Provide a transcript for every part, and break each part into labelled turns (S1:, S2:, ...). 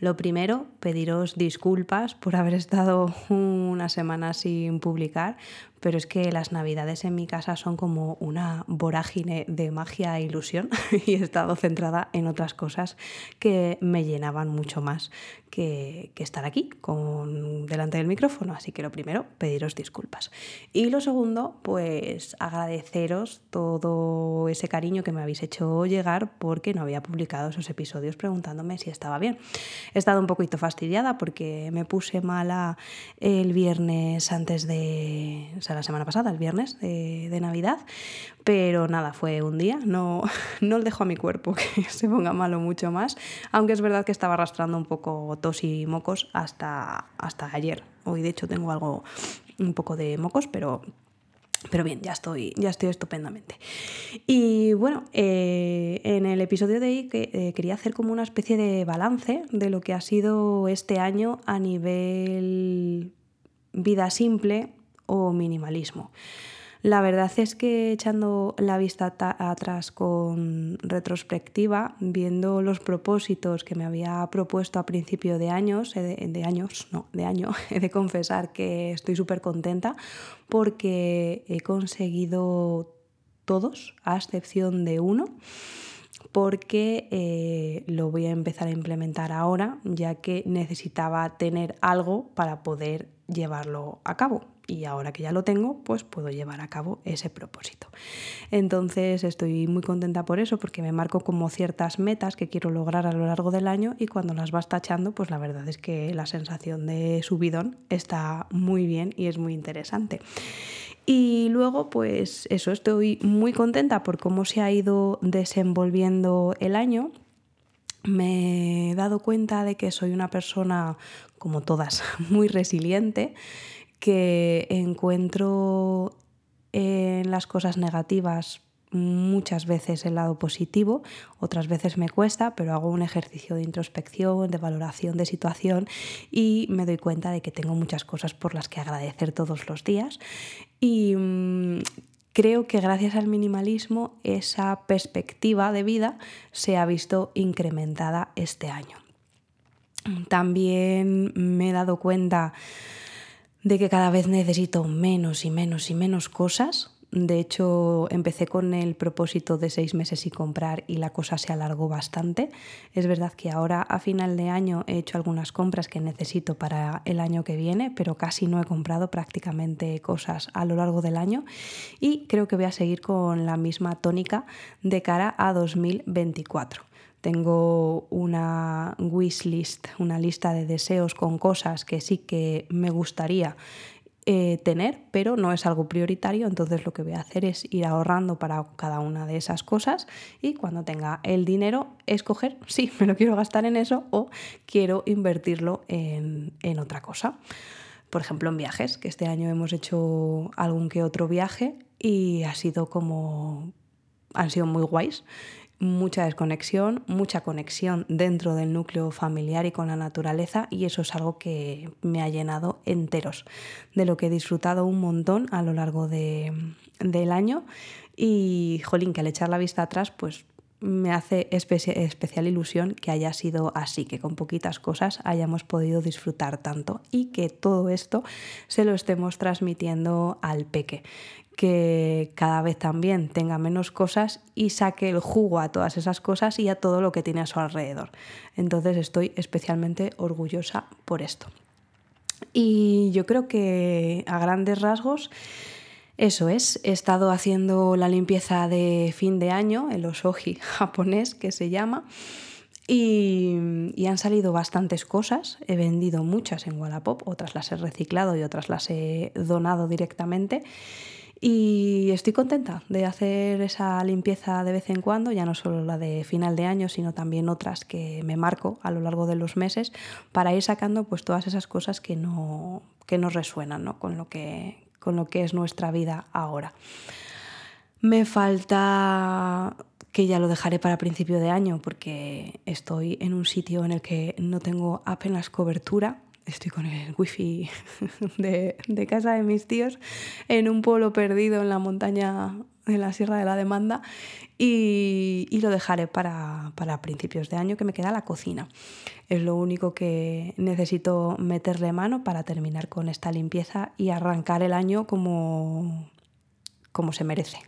S1: Lo primero, pediros disculpas por haber estado una semana sin publicar, pero es que las navidades en mi casa son como una vorágine de magia e ilusión y he estado centrada en otras cosas que me llenaban mucho más que, estar aquí con, delante del micrófono. Así que lo primero, pediros disculpas. Y lo segundo, pues agradeceros todo ese cariño que me habéis hecho llegar porque no había publicado esos episodios preguntándome si estaba bien. He estado un poquito fastidiada porque me puse mala el viernes antes de la semana pasada, el viernes de, Navidad, pero nada, fue un día, no, no le dejo a mi cuerpo que se ponga malo mucho más, aunque es verdad que estaba arrastrando un poco tos y mocos hasta, hasta ayer. Hoy de hecho tengo algo, un poco de mocos, pero pero bien, ya estoy, ya estoy estupendamente. Y bueno, eh, en el episodio de hoy que, eh, quería hacer como una especie de balance de lo que ha sido este año a nivel vida simple o minimalismo. La verdad es que echando la vista atrás con retrospectiva, viendo los propósitos que me había propuesto a principio de años, de, años, no, de año, he de confesar que estoy súper contenta porque he conseguido todos, a excepción de uno porque eh, lo voy a empezar a implementar ahora, ya que necesitaba tener algo para poder llevarlo a cabo y ahora que ya lo tengo, pues puedo llevar a cabo ese propósito. Entonces estoy muy contenta por eso, porque me marco como ciertas metas que quiero lograr a lo largo del año y cuando las vas tachando, pues la verdad es que la sensación de subidón está muy bien y es muy interesante. Y luego, pues eso, estoy muy contenta por cómo se ha ido desenvolviendo el año. Me he dado cuenta de que soy una persona, como todas, muy resiliente que encuentro en las cosas negativas muchas veces el lado positivo, otras veces me cuesta, pero hago un ejercicio de introspección, de valoración de situación y me doy cuenta de que tengo muchas cosas por las que agradecer todos los días. Y mm, creo que gracias al minimalismo esa perspectiva de vida se ha visto incrementada este año. También me he dado cuenta de que cada vez necesito menos y menos y menos cosas. De hecho, empecé con el propósito de seis meses y comprar y la cosa se alargó bastante. Es verdad que ahora a final de año he hecho algunas compras que necesito para el año que viene, pero casi no he comprado prácticamente cosas a lo largo del año y creo que voy a seguir con la misma tónica de cara a 2024. Tengo una wish list, una lista de deseos con cosas que sí que me gustaría eh, tener, pero no es algo prioritario, entonces lo que voy a hacer es ir ahorrando para cada una de esas cosas y cuando tenga el dinero escoger si me lo quiero gastar en eso o quiero invertirlo en, en otra cosa. Por ejemplo, en viajes, que este año hemos hecho algún que otro viaje y ha sido como han sido muy guays mucha desconexión, mucha conexión dentro del núcleo familiar y con la naturaleza y eso es algo que me ha llenado enteros, de lo que he disfrutado un montón a lo largo de, del año. Y, jolín, que al echar la vista atrás, pues me hace especial ilusión que haya sido así, que con poquitas cosas hayamos podido disfrutar tanto y que todo esto se lo estemos transmitiendo al peque, que cada vez también tenga menos cosas y saque el jugo a todas esas cosas y a todo lo que tiene a su alrededor. Entonces estoy especialmente orgullosa por esto. Y yo creo que a grandes rasgos eso es, he estado haciendo la limpieza de fin de año, el osoji japonés que se llama, y, y, han salido bastantes cosas. He vendido muchas en Wallapop, otras las he reciclado y otras las he donado directamente. Y estoy contenta de hacer esa limpieza de vez en cuando, ya no solo la de final de año, sino también otras que me marco a lo largo de los meses para ir sacando pues todas esas cosas que no, que nos resuenan ¿no? con, lo que, con lo que es nuestra vida ahora. Me falta que ya lo dejaré para principio de año porque estoy en un sitio en el que no tengo apenas cobertura estoy con el wifi de, de, casa de mis tíos en un pueblo perdido en la montaña, en la Sierra de la Demanda, y, y lo dejaré para, para, principios de año, que me queda la cocina. Es lo único que necesito meterle mano para terminar con esta limpieza y arrancar el año como, como se merece.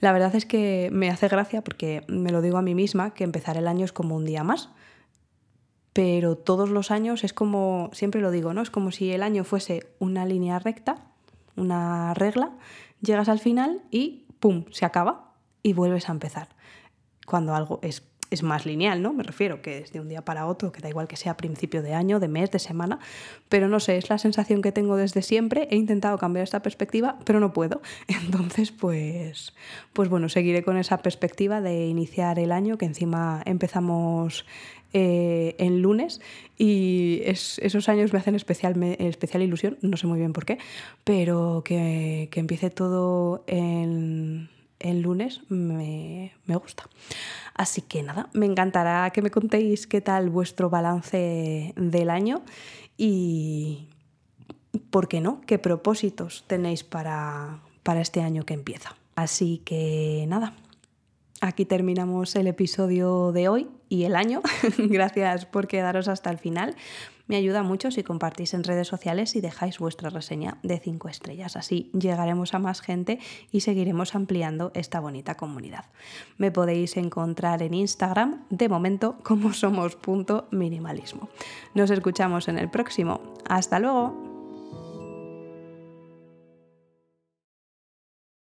S1: La verdad es que me hace gracia porque me lo digo a mí misma, que empezar el año es como un día más pero todos los años es como, siempre lo digo, ¿no? Es como si el año fuese una línea recta, una regla, llegas al final y ¡pum! se acaba y vuelves a empezar. Cuando algo es, es más lineal, ¿no? Me refiero que es de un día para otro, que da igual que sea principio de año, de mes, de semana, pero no sé, es la sensación que tengo desde siempre. He intentado cambiar esta perspectiva, pero no puedo. Entonces, pues, pues bueno, seguiré con esa perspectiva de iniciar el año, que encima empezamos eh, en lunes y esos años me hacen especial, especial ilusión, no sé muy bien por qué, pero que, empiece todo en, lunes me, me, gusta. Así que nada, me encantará que me contéis qué tal vuestro balance del año y, ¿por qué no? ¿Qué propósitos tenéis para, para este año que empieza? Así que nada, Aquí terminamos el episodio de hoy y el año. Gracias por quedaros hasta el final. Me ayuda mucho si compartís en redes sociales y dejáis vuestra reseña de 5 estrellas. Así llegaremos a más gente y seguiremos ampliando esta bonita comunidad. Me podéis encontrar en Instagram de momento como somos.minimalismo. Nos escuchamos en el próximo. Hasta luego.